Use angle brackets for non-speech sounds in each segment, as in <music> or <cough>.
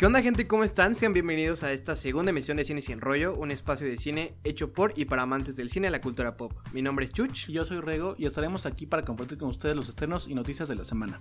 ¿Qué onda gente? ¿Cómo están? Sean bienvenidos a esta segunda emisión de Cine Sin Rollo, un espacio de cine hecho por y para amantes del cine y la cultura pop. Mi nombre es Chuch. Y yo soy Rego y estaremos aquí para compartir con ustedes los estrenos y noticias de la semana.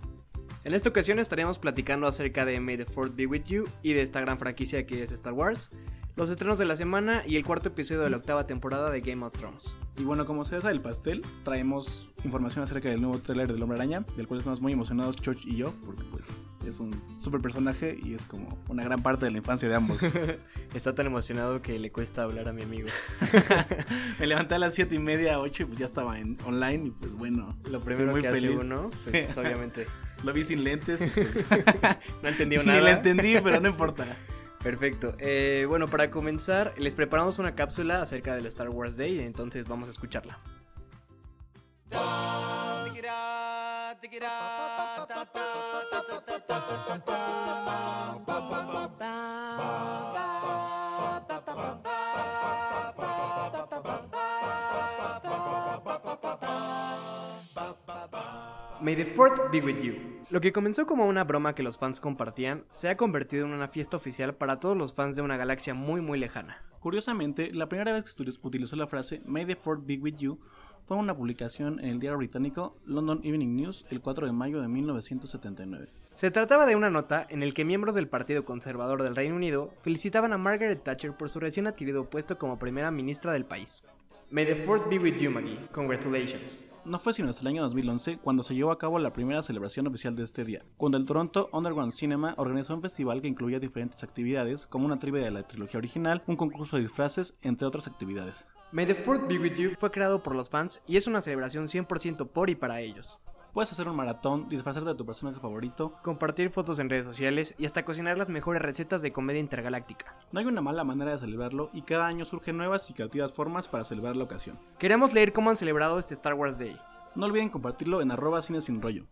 En esta ocasión estaremos platicando acerca de May the Fourth Be With You y de esta gran franquicia que es Star Wars, los estrenos de la semana y el cuarto episodio de la octava temporada de Game of Thrones. Y bueno, como se del pastel, traemos información acerca del nuevo trailer del Hombre Araña, del cual estamos muy emocionados Choch y yo, porque pues es un super personaje y es como una gran parte de la infancia de ambos. <laughs> Está tan emocionado que le cuesta hablar a mi amigo. <laughs> Me levanté a las 7 y media, 8 y pues ya estaba en online y pues bueno. Lo primero que hace uno, <laughs> pues, obviamente. Lo vi sin lentes y pues... no entendí nada. Ni le entendí, pero no importa. Perfecto. Eh, bueno, para comenzar, les preparamos una cápsula acerca del Star Wars Day, entonces vamos a escucharla. May the Fourth be with you. Lo que comenzó como una broma que los fans compartían, se ha convertido en una fiesta oficial para todos los fans de una galaxia muy muy lejana. Curiosamente, la primera vez que se utilizó la frase May the Fourth be with you fue una publicación en el diario británico London Evening News el 4 de mayo de 1979. Se trataba de una nota en el que miembros del Partido Conservador del Reino Unido felicitaban a Margaret Thatcher por su recién adquirido puesto como primera ministra del país. May the fourth be with you, Maggie. Congratulations. No fue sino hasta el año 2011 cuando se llevó a cabo la primera celebración oficial de este día, cuando el Toronto Underground Cinema organizó un festival que incluía diferentes actividades, como una trivia de la trilogía original, un concurso de disfraces, entre otras actividades. May the Fourth Be With You fue creado por los fans y es una celebración 100% por y para ellos. Puedes hacer un maratón, disfrazarte de tu personaje favorito, compartir fotos en redes sociales y hasta cocinar las mejores recetas de comedia intergaláctica. No hay una mala manera de celebrarlo y cada año surgen nuevas y creativas formas para celebrar la ocasión. Queremos leer cómo han celebrado este Star Wars Day. No olviden compartirlo en arroba cine sin rollo.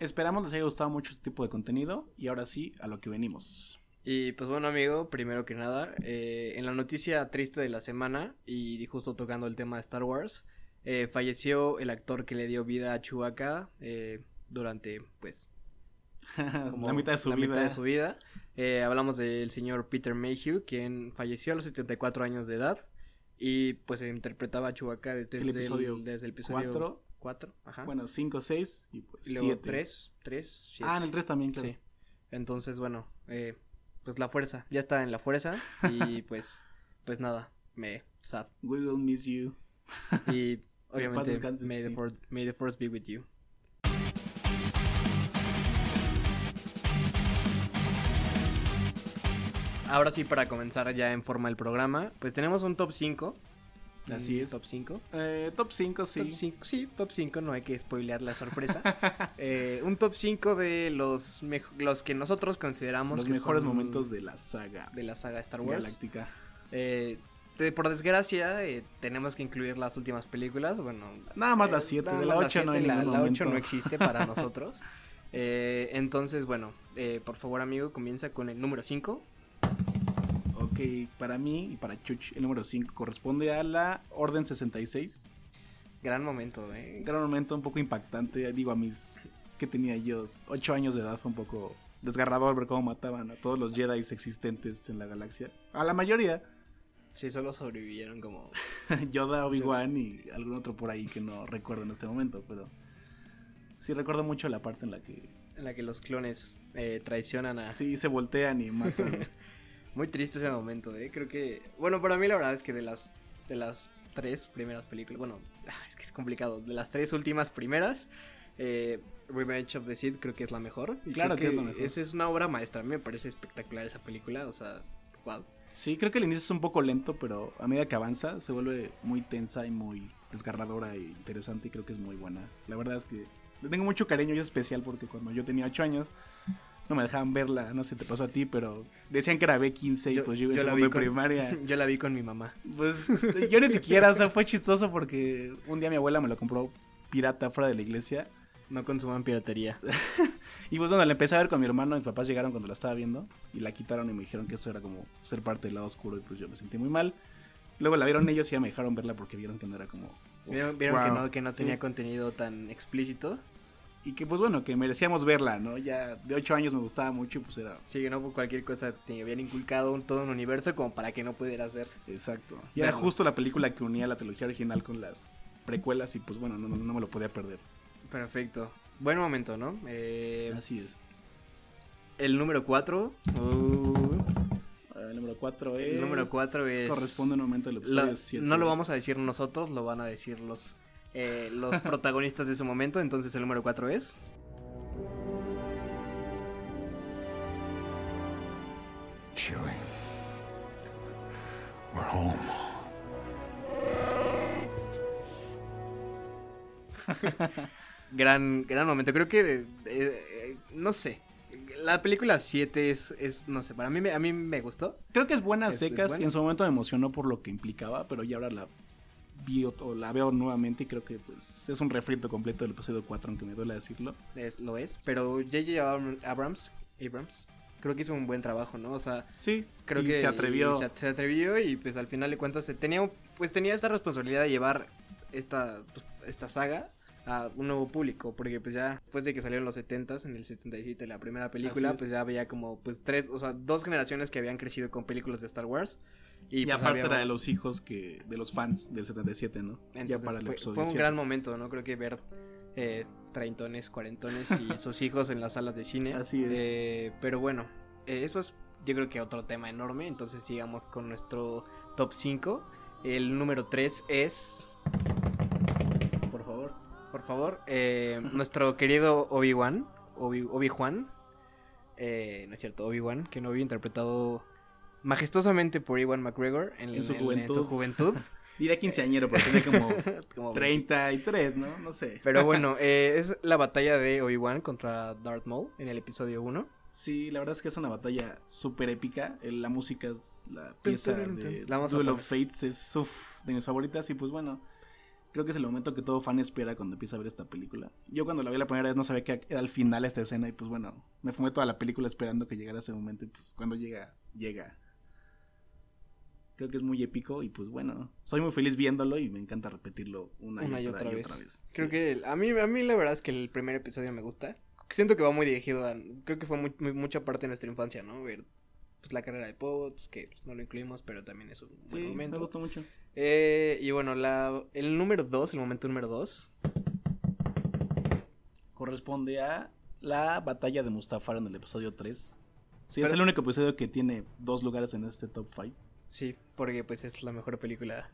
Esperamos les haya gustado mucho este tipo de contenido y ahora sí, a lo que venimos. Y pues bueno amigo, primero que nada, eh, en la noticia triste de la semana y justo tocando el tema de Star Wars, eh, falleció el actor que le dio vida a Chewbacca eh, durante pues <laughs> la mitad de su la vida. Mitad de su vida. hablamos del señor Peter Mayhew, quien falleció a los 74 años de edad y pues interpretaba a Chewbacca desde el, episodio, desde el episodio 4. ajá. Bueno, 5, 6 y pues 7. 3, 3, Ah, en el 3 también, claro. Sí. Entonces, bueno, eh, pues la fuerza, ya está en la fuerza y <laughs> pues, pues nada, me sad. We will miss you. Y <laughs> obviamente, may, the force, may the force be with you. Ahora sí, para comenzar ya en forma el programa, pues tenemos un top 5 Así es. ¿Top 5? Eh, top 5, sí. Top 5, sí, top 5, no hay que spoilear la sorpresa. <laughs> eh, un top 5 de los, los que nosotros consideramos los mejores momentos de la saga. De la saga Star Wars. Galáctica. Eh, por desgracia, eh, tenemos que incluir las últimas películas. Bueno, nada más las 7, de la 8 no La, la 8 no existe para <laughs> nosotros. Eh, entonces, bueno, eh, por favor, amigo, comienza con el número 5 que para mí y para Chuch el número 5 corresponde a la Orden 66. Gran momento, eh. Gran momento, un poco impactante. Digo, a mis. que tenía yo? 8 años de edad, fue un poco desgarrador ver cómo mataban a todos los Jedi existentes en la galaxia. A la mayoría. Sí, solo sobrevivieron como. <laughs> Yoda, Obi-Wan y algún otro por ahí que no recuerdo en este momento, pero. Sí, recuerdo mucho la parte en la que. En la que los clones eh, traicionan a. Sí, se voltean y matan. <laughs> Muy triste ese momento, ¿eh? Creo que. Bueno, para mí la verdad es que de las. De las tres primeras películas. Bueno, es que es complicado. De las tres últimas primeras. Eh, Revenge of the Sith creo que es la mejor. claro que, es la mejor. Esa es una obra maestra. A mí me parece espectacular esa película. O sea, wow. Sí, creo que el inicio es un poco lento, pero a medida que avanza se vuelve muy tensa y muy desgarradora e interesante y creo que es muy buena. La verdad es que le tengo mucho cariño y es especial porque cuando yo tenía 8 años no me dejaban verla, no sé, te pasó a ti, pero decían que era B15 y pues yo, yo la vi primaria. <laughs> Yo la vi con mi mamá. Pues yo ni <laughs> siquiera, o sea, fue chistoso porque un día mi abuela me lo compró pirata fuera de la iglesia. No consuman piratería. <laughs> y pues bueno, la empecé a ver con mi hermano, mis papás llegaron cuando la estaba viendo y la quitaron y me dijeron que eso era como ser parte del lado oscuro y pues yo me sentí muy mal. Luego la vieron ellos y ya me dejaron verla porque vieron que no era como... uf, Vieron, vieron que no, que no tenía Sí. contenido tan explícito. Y que pues bueno, que merecíamos verla, ¿no? Ya de 8 años me gustaba mucho y pues era... Sí, que no por cualquier cosa te habían inculcado un, todo un universo como para que no pudieras ver. Exacto. Y era justo la película que unía la trilogía original con las precuelas y pues bueno, no, no, me lo podía perder. Perfecto. Buen momento, ¿no? Eh, Así es. el número 4. El número 4 es... El número cuatro es- Corresponde un momento del episodio 7. no lo vamos a decir nosotros, lo van a decir los, eh, los <laughs> protagonistas de su momento. Entonces el número 4 es... Chewie. We're home. <laughs> Gran, gran momento. Creo que, eh, eh, no sé, la película 7 es, es, no sé, para mí, me- a mí me gustó. Creo que es buena es secas buena. y en su momento me emocionó por lo que implicaba, pero ya ahora la vi o la veo nuevamente y creo que pues es un refrito completo del episodio 4, aunque me duele decirlo. Es, lo es, pero J.J. Abram- Abrams, Abrams, creo que hizo un buen trabajo, ¿no? O sea, Sí, creo que se atrevió. y se, se atrevió y pues al final de cuentas se tenía pues tenía esta responsabilidad de llevar esta pues, esta saga a un nuevo público porque pues ya después de que salieron los 70s en el 77 la primera película pues ya había como pues tres o sea dos generaciones que habían crecido con películas de Star Wars y, Y, pues, aparte había- era de los hijos que de los fans del 77, ¿no? ya para el fue, episodio fue un 7. gran momento no creo que ver eh, treintones cuarentones y <laughs> sus hijos en las salas de cine Así es. Eh, pero bueno eh, eso es yo creo que otro tema enorme entonces sigamos con nuestro top 5 el número 3 es Por favor. por favor eh, <laughs> nuestro querido Obi-Wan Obi- Obi-Juan eh, no es cierto Obi-Wan que no había interpretado majestuosamente por Iwan McGregor en, En su en juventud. su juventud <laughs> Diría quinceañero, porque tenía como <laughs> Como 33, ¿no? No sé. Pero <laughs> bueno, eh, es la batalla de Obi-Wan contra Darth Maul en el episodio 1. Sí, la verdad es que es una batalla súper épica. El- La música es la pieza de La Duel of. Fates, es uf, de mis favoritas. Y pues bueno, creo que es el momento que todo fan espera cuando empieza a ver esta película. Yo cuando la vi la primera vez no sabía que era al final esta escena. Y pues bueno, me fumé toda la película esperando que llegara ese momento. Y pues cuando llega, llega. Creo que es muy épico. Y pues bueno, soy muy feliz viéndolo y me encanta repetirlo una, Una y, y otra, otra y vez. otra vez. Creo Sí. que a mí, a mí la verdad es que el primer episodio me gusta. Siento que va muy dirigido a... Creo que fue muy- muy- mucha parte de nuestra infancia, ¿no? Ver pues, la carrera de Pots, que pues, no lo incluimos, pero también es un buen Sí, me momento. gustó mucho. Eh, y bueno, la, el número 2, el momento número 2. corresponde a la batalla de Mustafar en el episodio 3. Sí, es el único episodio que tiene dos lugares en este top 5. Sí, porque pues es la mejor película.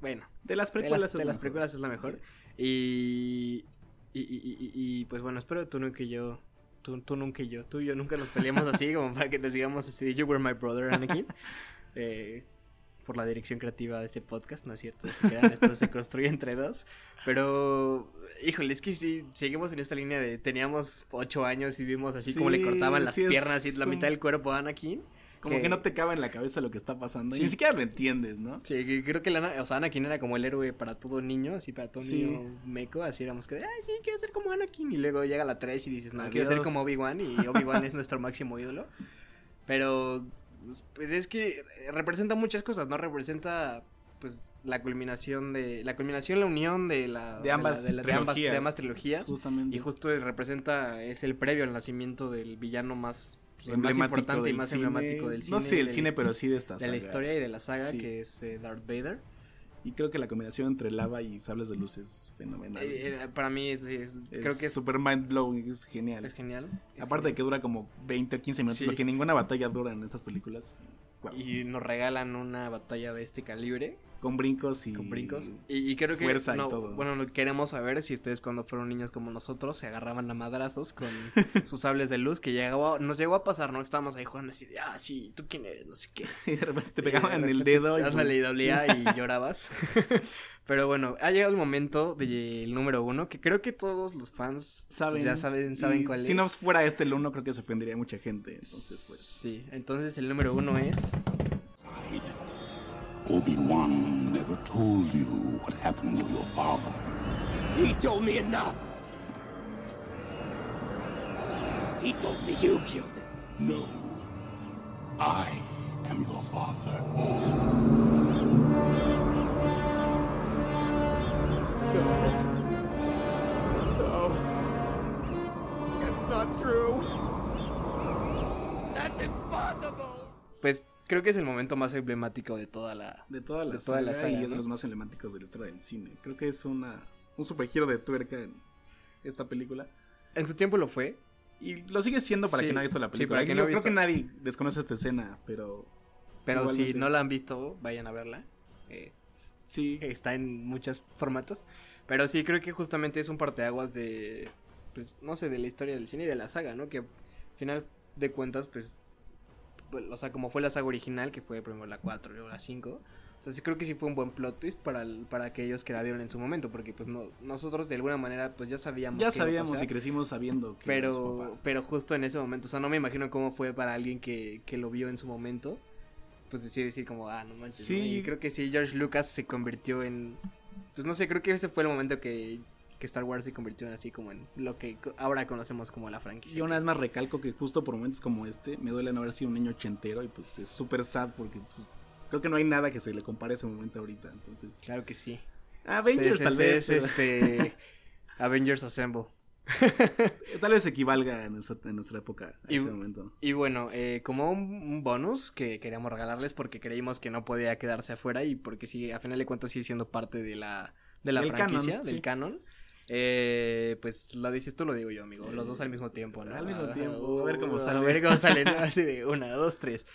Bueno, De las de precuelas las, es de la las películas es la mejor. Y, y, y, y- y, pues bueno, espero que tú nunca y yo, tú, tú nunca y yo, tú y yo nunca nos peleemos así, <laughs> como para que nos digamos así, you were my brother, Anakin. <laughs> Eh, por la dirección creativa de este podcast, ¿no es cierto? Se crean, esto se construye entre dos. Pero, híjole, es que sí, seguimos en esta línea de teníamos ocho años y vimos así como le cortaban las sí es piernas y la mitad del cuerpo a Anakin. Como que... que- no te cabe en la cabeza lo que está pasando. y ni siquiera lo entiendes, ¿no? Sí, creo que la, o sea, Anakin era como el héroe para todo niño, así para todo Sí. niño meco, así éramos que, ay, sí, quiero ser como Anakin, y luego llega la 3 y dices, no, quiero ser como Obi-Wan, y Obi-Wan es nuestro máximo ídolo, pero, pues es que representa muchas cosas, ¿no? Representa, pues, la culminación de, la culminación, la unión de la, De ambas la- de, la- de ambas, de ambas trilogías, Justamente. y justo representa, es el previo al nacimiento del villano más, pues, más Emblemático importante y más cine. emblemático del cine. No sé el de cine, la- pero sí de esta de la saga. historia y de la saga, Sí. que es eh, Darth Vader. Y creo que la combinación entre lava y sables de luz es fenomenal. Eh, eh, para mí es, es- Es creo que es, super mind blowing, es genial. es genial. Aparte de que genial. dura como 20 o 15 minutos, Sí. lo que ninguna batalla dura en estas películas. Y nos regalan una batalla de este calibre Con brincos y. con brincos. Y, y creo que fuerza y todo. bueno, queremos saber si ustedes cuando fueron niños como nosotros se agarraban a madrazos con <laughs> sus sables de luz que llegaba, nos llegó a pasar, ¿no? Estábamos ahí jugando así de, ah, sí, ¿tú quién eres? No sé qué. Y <laughs> de repente te Y pegaban en el dedo. Y pues, y dolía <laughs> y llorabas. Pero bueno, ha llegado el momento del número uno, que creo que todos los fans pues, saben. ya saben, saben cuál si es. no fuera este el uno, creo que se ofendería mucha gente. Entonces, pues. Sí, entonces el número uno es... Obi-Wan never told you what happened to your father. He told me enough. He told me you killed him. No. I am your father. Pues creo que es el momento más emblemático de toda la... De toda la, De toda la saga, saga, y es de ¿no? los más emblemáticos de la historia del cine. Creo que es una un super giro de tuerca en esta película. En su tiempo lo fue. Y lo sigue siendo para Sí, quien no ha visto la sí, película. Yo no ha creo que visto. nadie desconoce esta escena, pero Pero Igualmente. si no la han visto, vayan a verla. Eh, sí. está en muchos formatos. Pero sí, creo que justamente es un parteaguas de, pues, no sé, de la historia del cine y de la saga, ¿no? Que al final de cuentas, pues, o sea, como fue la saga original, que fue primero la 4 y luego la 5. O sea, sí creo que sí fue un buen plot twist para, el- para aquellos que la vieron en su momento, porque pues no, nosotros de alguna manera pues ya sabíamos. Ya sabíamos pasar, y crecimos sabiendo que su pero, papá. pero justo en ese momento, o sea, no me imagino cómo fue para alguien que, que lo vio en su momento. Pues decir, decir como, ah, no manches. Sí. ¿no? Y creo que sí, George Lucas se convirtió en. Pues no sé, creo que ese fue el momento que, que Star Wars se convirtió en así como en lo que ahora conocemos como la franquicia. Y una vez más recalco que justo por momentos como este, me duele no haber sido un niño ochentero y pues es súper sad porque pues, creo que no hay nada que se le compare a ese momento ahorita. Entonces, Claro que sí. Avengers Sí, tal vez, es este. <laughs> Avengers Assemble. <laughs> tal vez equivalga en nuestra, en nuestra época a Y- ese momento. Y bueno, eh, como un, un bonus que queríamos regalarles porque creímos que no podía quedarse afuera y porque sí, a final de cuentas sigue siendo parte de la, de la franquicia, canon, del sí. canon. Eh, pues lo dices tú, lo digo yo, amigo. Los dos al mismo tiempo, ¿no? Al mismo tiempo, a ver cómo sale. A ver cómo sale, ¿no? <laughs> Así de una, dos, tres.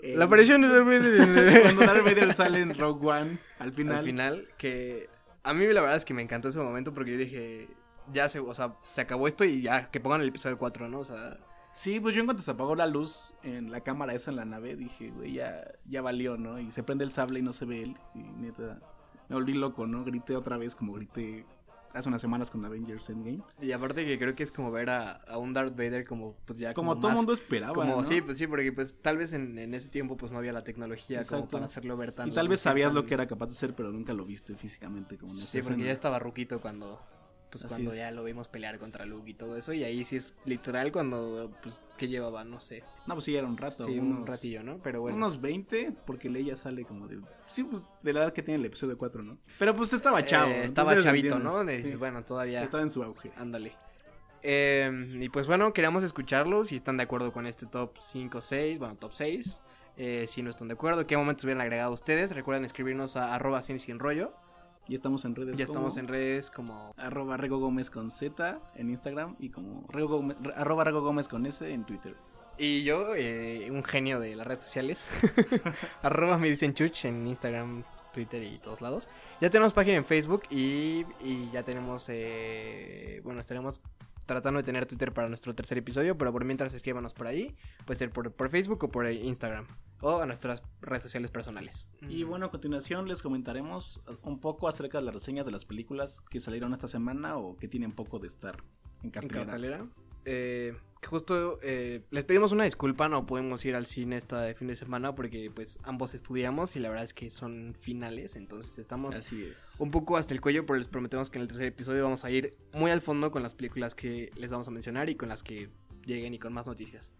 Eh, La aparición de <laughs> Cuando Darth Vader sale en Rogue One, al final. al final, que a mí la verdad es que me encantó ese momento porque yo dije, ya se, o sea, se acabó esto y ya, que pongan el episodio 4, ¿no? O sea, Sí, pues yo en cuanto se apagó la luz en la cámara esa en la nave, dije, güey, ya, ya valió, ¿no? Y se prende el sable y no se ve él. Y neta, me volví loco, ¿no? Grité otra vez como grité hace unas semanas con Avengers Endgame. y aparte que creo que es como ver a, a un Darth Vader como, pues ya Como, todo el mundo esperaba, Como, ¿no? sí, pues sí, porque pues tal vez en, en ese tiempo pues no había la tecnología como Exacto. para hacerlo ver tan... Y tal vez tan- sabías lo que era capaz de hacer, pero nunca lo viste físicamente como en Sí, porque escena. ya estaba ruquito cuando... Pues Así cuando es. ya lo vimos pelear contra Luke y todo eso. Y ahí sí es literal cuando, pues, que llevaba, no sé. No, pues sí, era un rato. sí, un ratillo, ¿no? Pero bueno. Unos 20, porque Leia sale como de... Sí, pues de la edad que tiene el episodio 4, ¿no? Pero pues estaba chavo. Eh, estaba entonces chavito. ¿no? Sí, Bueno, todavía... Estaba en su auge. Ándale. Eh, y pues bueno, queríamos escucharlo. Si están de acuerdo con este top 5, 6, bueno, top 6. Eh, si no están de acuerdo, qué momentos hubieran agregado ustedes. Recuerden escribirnos a arroba cine sin rollo. Y estamos en redes Ya como estamos en redes como Arroba Rego Gómez con Z en Instagram y como Rego Gómez, arroba Rego Gómez con S en Twitter. Y yo, eh, un genio de las redes sociales. <laughs> Arroba me dicen chuch en Instagram, Twitter y todos lados. Ya tenemos página en Facebook y, y ya tenemos, eh, bueno, estaremos tratando de tener Twitter para nuestro tercer episodio, pero por mientras escríbanos por ahí, puede ser por, por Facebook o por Instagram o a nuestras redes sociales personales. Y bueno, a continuación les comentaremos un poco acerca de las reseñas de las películas que salieron esta semana o que tienen poco de estar en en cartelera. Eh, que justo eh, les pedimos una disculpa, no podemos ir al cine este fin de semana porque pues ambos estudiamos y la verdad es que son finales, entonces estamos Así es. un poco hasta el cuello, pero les prometemos que en el tercer episodio vamos a ir muy al fondo con las películas que les vamos a mencionar y con las que lleguen y con más noticias.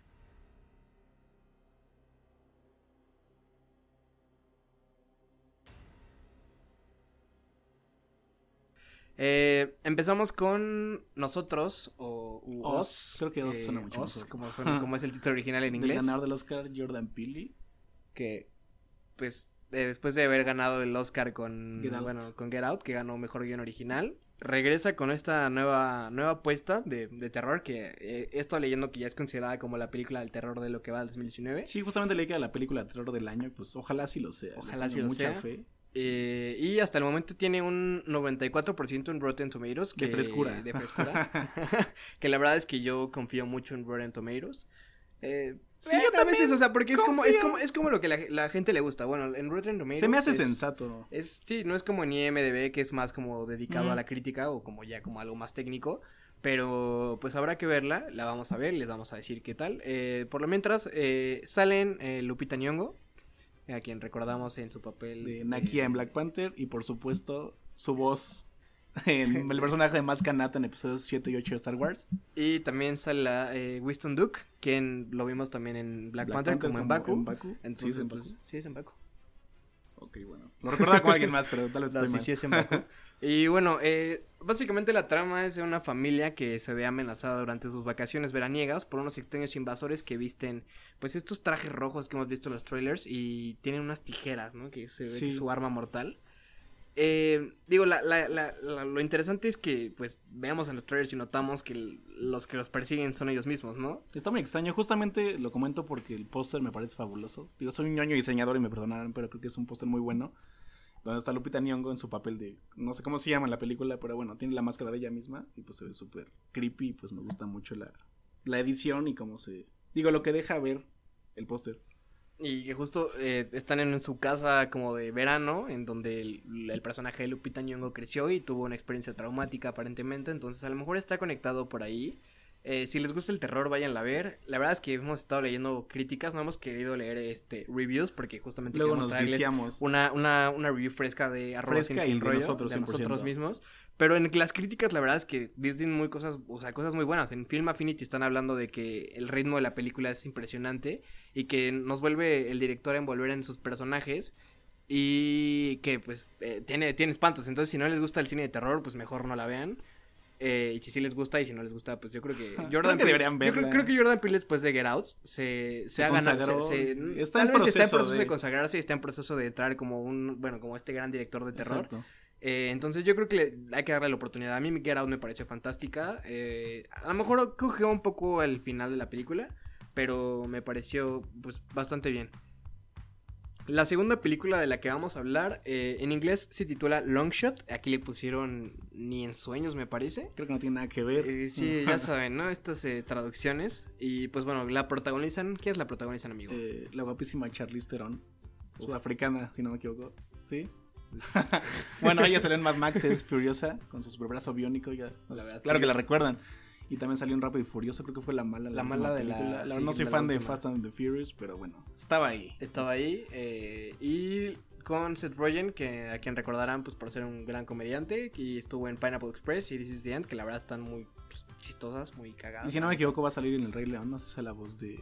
Eh, empezamos con nosotros o u Us. Us, Creo que Us suena mucho mejor. como, suena- como es el título original en <laughs> Del inglés ganador del Oscar, Jordan Peele. que pues eh, después de haber ganado el Oscar con Get Out. bueno con Get Out que ganó mejor guion original regresa con esta nueva nueva apuesta de, de terror que eh, esto leyendo que ya es considerada como la película del terror de lo que va del 2019 Sí, justamente leí que era la película de terror del año pues ojalá sí lo sea. Ojalá sí lo mucha sea. fe. Eh, y hasta el momento tiene un 94% en Rotten Tomatoes De que- frescura. de frescura. <laughs> <laughs> que la verdad es que yo confío mucho en Rotten Tomatoes eh, Sí, eh, yo a veces, también o sea, porque es como, es como, es como lo que la, la gente le gusta. Bueno, en Rotten Tomatoes. Se me hace es- sensato. Es, sí, no es como en IMDB, que es más como dedicado a la crítica o como ya como algo más técnico. Pero pues habrá que verla, la vamos a ver, les vamos a decir qué tal. Eh, por lo mientras, eh, salen eh, Lupita Nyong'o, a quien recordamos en su papel De Nakia en Black Panther y por supuesto su voz <laughs> en el personaje de Más Kanata en episodios 7 y 8 de Star Wars. Y también sale la, eh, Winston Duke, quien lo vimos también en Black, Panther, como, en Baku. en Baku. Entonces, Sí, es en pues, Baku. sí, es en Baku. Ok, bueno. Lo recordaba con alguien más, pero tal vez No, estoy sí, mal. sí es en Bakú. <laughs> Y bueno, eh, básicamente la trama es de una familia que se ve amenazada durante sus vacaciones veraniegas por unos extraños invasores que visten, pues, estos trajes rojos que hemos visto en los trailers y tienen unas tijeras, ¿no? Que se ve Sí. que es su arma mortal. Eh, digo, la, la, la- la- lo interesante es que, pues, veamos en los trailers y notamos que los que los persiguen son ellos mismos, ¿no? Está muy extraño. Justamente lo comento porque el póster me parece fabuloso. Digo, soy un ñoño diseñador y me perdonarán, pero creo que es un póster muy bueno. Donde está Lupita Nyong'o en su papel de... No sé cómo se llama en la película, pero bueno, tiene la máscara de ella misma. Y pues se ve súper creepy. Y pues me gusta mucho la, la edición y cómo se... Digo, lo que deja ver el póster. Y que justo eh, están en su casa como de verano, en donde el, el personaje de Lupita Nyong'o creció y tuvo una experiencia traumática aparentemente, entonces a lo mejor está conectado por ahí. Eh, si les gusta el terror, váyanla a ver. La verdad es que hemos estado leyendo críticas, no hemos querido leer este reviews porque justamente Luego queremos nos traerles una, una, una review fresca de arroba Fresca sin, y de rollo, nosotros, de 100%. nosotros mismos. Pero en las críticas la verdad es que dicen muy cosas, o sea, cosas muy buenas. En Film Affinity están hablando de que el ritmo de la película es impresionante y que nos vuelve el director a envolver en sus personajes y que pues eh, tiene, tiene espantos. Entonces si no les gusta el cine de terror, pues mejor no la vean. Eh, y si sí les gusta y si no les gusta, pues yo creo que Creo Jordan que Peele- deberían yo creo, creo que Jordan Peele después de Get Out se, se, Se ha ganado, se- se- Está tal en vez está en proceso de... de- consagrarse y está en proceso de entrar como un, bueno, como este gran director de terror. Eh, entonces yo creo que le- hay que darle la oportunidad. A mí Get Out me pareció fantástica. Eh, a lo mejor cogió un poco el final de la película, pero me pareció pues bastante bien. La segunda película de la que vamos a hablar, eh, en inglés se titula Long Shot. Aquí le pusieron Ni en sueños, me parece. Creo que no tiene nada que ver. Eh, sí, ya <laughs> saben, ¿no? Estas eh, traducciones. Y pues bueno, la protagonizan. ¿Quién es la protagonizan, amigo? Eh, la guapísima Charlize Theron. Sudafricana, si no me equivoco. ¿Sí? <laughs> bueno, ella salió en Mad Max, es Furiosa, con su superbrazo biónico. Ya, La verdad, claro sí. que la recuerdan. Y también salió en Rápido y Furioso, creo que fue la mala. La última mala de la- sí, verdad no soy de la fan de. Fast and the Furious, pero bueno, estaba ahí. Estaba ahí. eh, y con Seth Rogen, que a quien recordarán pues por ser un gran comediante. Y estuvo en Pineapple Express y This is the End, que la verdad están muy pues, chistosas, muy cagadas. Y si no me equivoco, va a salir en El Rey León. No sé si es la voz de,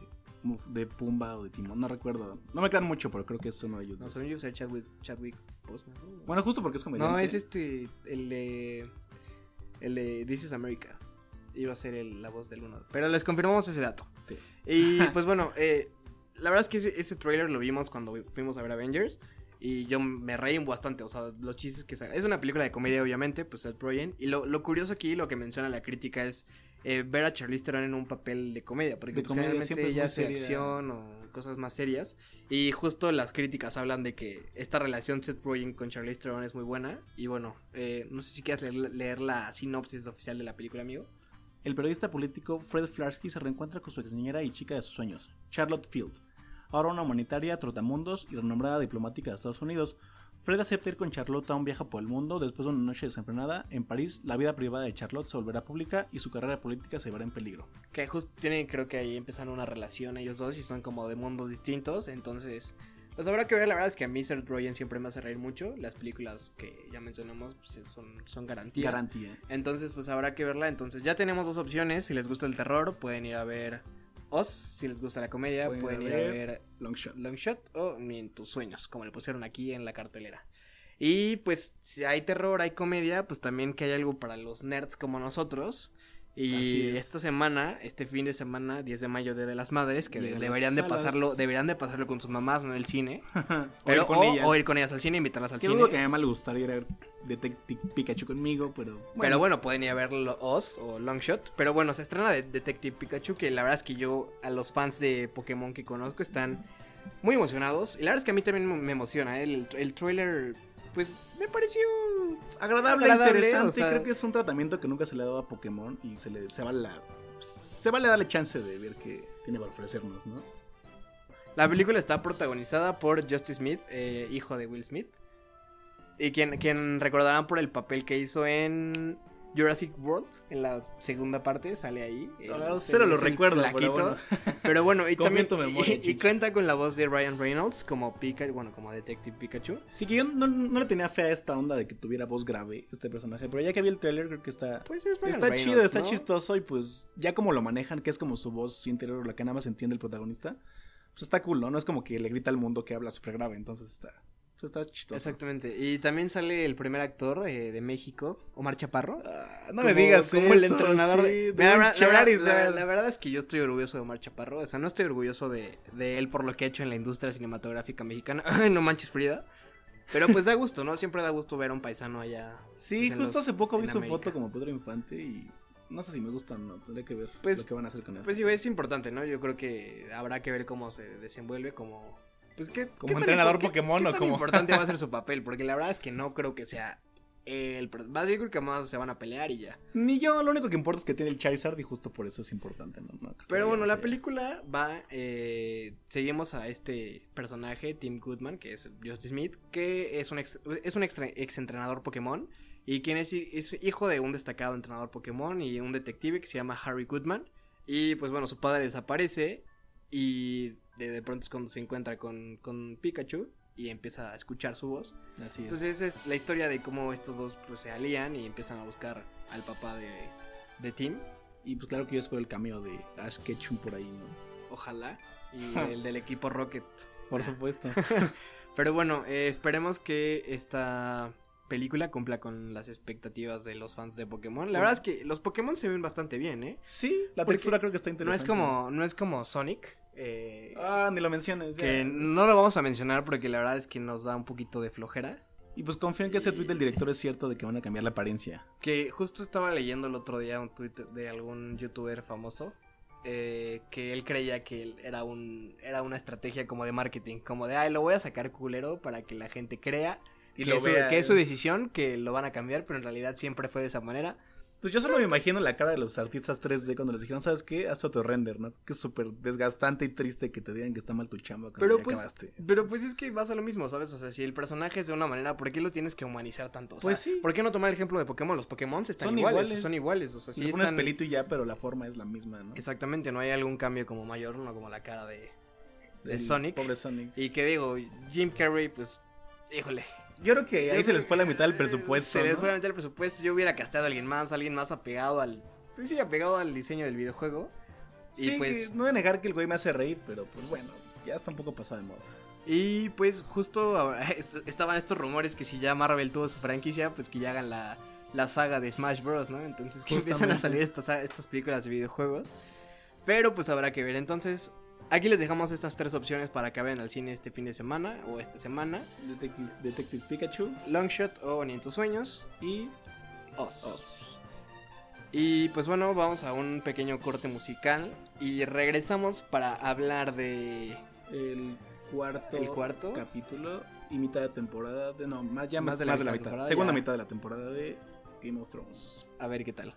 de Pumba o de Timón, no recuerdo. No me crean mucho, pero creo que es uno de ellos. No, según yo, ser Chadwick, Chadwick Boseman, ¿no? Bueno, justo porque es comediante. No, es este, el de, el de This is America. Iba a ser el- la voz del uno. Pero les confirmamos ese dato. Sí. Y <laughs> pues bueno, eh, la verdad es que ese, ese trailer lo vimos cuando fuimos a ver Avengers. Y yo me reí bastante, o sea, los chistes que Es una película de comedia, obviamente, pues Seth Rogen. Y lo, lo curioso aquí, lo que menciona la crítica es eh, ver a Charlize Theron en un papel de comedia. Porque De pues, comedia, generalmente ella hace acción o cosas más serias. Y justo las críticas hablan de que esta relación Seth Rogen con Charlize Theron es muy buena. Y bueno, eh, no sé si quieres leer, leer la sinopsis oficial de la película, amigo. El periodista político Fred Flarsky se reencuentra con su exniñera y chica de sus sueños, Charlotte Field. Ahora una humanitaria, trotamundos y renombrada diplomática de Estados Unidos. Fred acepta ir con Charlotte a un viaje por el mundo. Después de una noche desenfrenada, en París, la vida privada de Charlotte se volverá pública y su carrera política se verá en peligro. Que justo tienen, creo que ahí empezaron una relación ellos dos y son como de mundos distintos. Entonces, pues habrá que ver. La verdad es que a mí Seth Rogen siempre me hace reír mucho. Las películas que ya mencionamos pues, son, son garantía. Garantía. Entonces, pues habrá que verla. Entonces, ya tenemos dos opciones. Si les gusta el terror, pueden ir a ver Oz. Si les gusta la comedia, Pueden pueden, ir a ver ver Long shot. Long Shot o Ni en tus sueños, como le pusieron aquí en la cartelera. Y pues, si hay terror, hay comedia, pues también que hay algo para los nerds como nosotros. Y es. esta semana, este fin de semana, 10 de mayo, Día de las Madres, que de deberían de pasarlo, deberían de pasarlo con sus mamás, no en el cine. <laughs> o Pero, ir con o, ellas. o ir con ellas al cine, invitarlas al cine. dudo que a mamá le gustaría ir a ver Detective Pikachu conmigo, pero... Pero bueno, pueden ir a ver Oz o Longshot. Pero bueno, se estrena de Detective Pikachu, que la verdad es que yo, a los fans de Pokémon que conozco, están muy emocionados. Y la verdad es que a mí también me emociona. ¿eh? El, el trailer, pues, me pareció agradable, agradable, interesante. o sea- Creo que es un tratamiento que nunca se le ha dado a Pokémon y se le se vale la se vale darle chance de ver qué tiene para ofrecernos, ¿no? La película está protagonizada por Justice Smith, eh, hijo de Will Smith. Y quien, quien recordarán por el papel que hizo en Jurassic World, en la segunda parte, sale ahí. Ah, lo recuerdo, pero bueno. <laughs> Pero bueno, y también memoria, y- cuenta con la voz de Ryan Reynolds como Pikachu, bueno, como Detective Pikachu. Sí que yo no, no le tenía fe a esta onda de que tuviera voz grave este personaje, pero ya que vi el tráiler creo que está Pues es Ryan está Reynolds, chido, está ¿no? chistoso y pues ya como lo manejan, que es como su voz interior la que nada más entiende el protagonista, pues está cool, ¿no? No es como que le grita al mundo que habla súper grave, entonces está Está chistoso. Exactamente. Y también sale el primer actor eh, de México, Omar Chaparro. Ah, no como- me digas como el eso, entrenador sí, de... Mira, la, la verdad- Charizard. la- la verdad es que yo estoy orgulloso de Omar Chaparro. O sea, no estoy orgulloso de, de él por lo que ha hecho en la industria cinematográfica mexicana. <laughs> No manches, Frida. Pero pues da gusto, ¿no? Siempre da gusto ver a un paisano allá. Sí, pues, justo los- hace poco vi su foto como Pedro Infante y no sé si me gusta o no, tendré que ver Pues- lo que van a hacer con eso. Pues sí, es importante, ¿no? Yo creo que habrá que ver cómo se desenvuelve como... Pues qué... Como qué entrenador Pokémon, qué ¿o cómo? importante va a <laughs> ser su papel, porque la verdad es que no creo que sea el... Más bien creo que más se van a pelear y ya. Ni yo, lo único que importa es que tiene el Charizard y justo por eso es importante, ¿no? Pero bueno, la película va... eh, seguimos a este personaje, Tim Goodman, que es Justice Smith, que es un ex, es un ex entrenador Pokémon. Y quien es, es hijo de un destacado entrenador Pokémon y un detective que se llama Harry Goodman. Y pues bueno, su padre desaparece y de, de pronto es cuando se encuentra con, con Pikachu y empieza a escuchar su voz. Así es. Entonces es la historia de cómo estos dos pues, se alían y empiezan a buscar al papá de, de Tim. Y pues claro que yo espero el cameo de Ash Ketchum por ahí, ¿no? Ojalá. Y <laughs> el del equipo Rocket. Por supuesto. <laughs> Pero bueno, eh, esperemos que esta película cumpla con las expectativas de los fans de Pokémon. La verdad es que los Pokémon se ven bastante bien, ¿eh? sí, la textura creo que está No interesante. es como, no es como Sonic. eh, Ah, ni lo menciones. ya. que no lo vamos a mencionar porque la verdad es que nos da un poquito de flojera. Y pues confío en que ese tweet del director es cierto de que van a cambiar la apariencia. Que justo estaba leyendo el otro día un tweet de algún youtuber famoso. eh, que él creía que era un era una estrategia como de marketing, como de ay lo voy a sacar culero para que la gente crea Y que, lo es su, vea. que es su decisión, que lo van a cambiar, pero en realidad siempre fue de esa manera. Pues yo solo me imagino la cara de los artistas 3D cuando les dijeron, ¿sabes qué? Haz autorrender, ¿no? Que es súper desgastante y triste que te digan que está mal tu chamba cuando Pero ya pues, acabaste. pero pues es que vas a lo mismo, ¿sabes? O sea, si el personaje es de una manera, ¿por qué lo tienes que humanizar tanto? O sea, Pues sí. ¿por qué no tomar el ejemplo de Pokémon? Los Pokémon están Son iguales, iguales. son iguales, o sea, Si sí pones están... pelito y ya, pero la forma es la misma, ¿no? Exactamente, no hay algún cambio como mayor, no como la cara de, de Sonic. Pobre Sonic. Y que digo, Jim Carrey, pues, híjole. Yo creo que ahí se les fue la mitad del presupuesto. Se les ¿no? fue a meter el presupuesto. Yo hubiera casteado a alguien más, alguien más apegado al. Pues sí, apegado al diseño del videojuego. Sí, y pues. no voy a negar que el güey me hace reír, pero pues bueno, ya está un poco pasado de moda. Y pues justo ahora <laughs> est- estaban estos rumores que si ya Marvel tuvo su franquicia, pues que ya hagan la, la saga de Smash Bros, ¿no? Entonces que empiezan a Justamente. salir estas, estas películas de videojuegos. Pero pues habrá que ver. Entonces, aquí les dejamos estas tres opciones para que vayan al cine este fin de semana o esta semana. Detective, Detective Pikachu Longshot o Ni en tus sueños. y Oz. Oz. Y pues bueno, vamos a un pequeño corte musical y regresamos para hablar de El cuarto, ¿El cuarto? capítulo y mitad de temporada de no, más ya Más más, de la más de la mitad de mitad. temporada, Segunda ya. mitad de la temporada de Game of Thrones. a ver qué tal.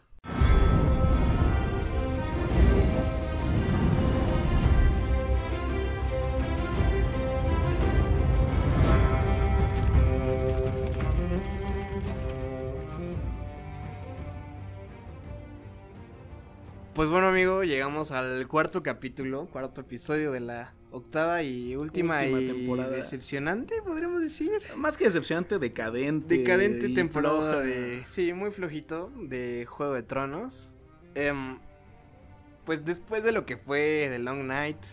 Pues bueno, amigo, llegamos al cuarto capítulo, cuarto episodio de la octava y última, Última y temporada. decepcionante, podríamos decir. Más que decepcionante, decadente. Decadente y temporada floja. de. Sí, muy flojito. De Juego de Tronos. Em, pues después de lo que fue The Long Night.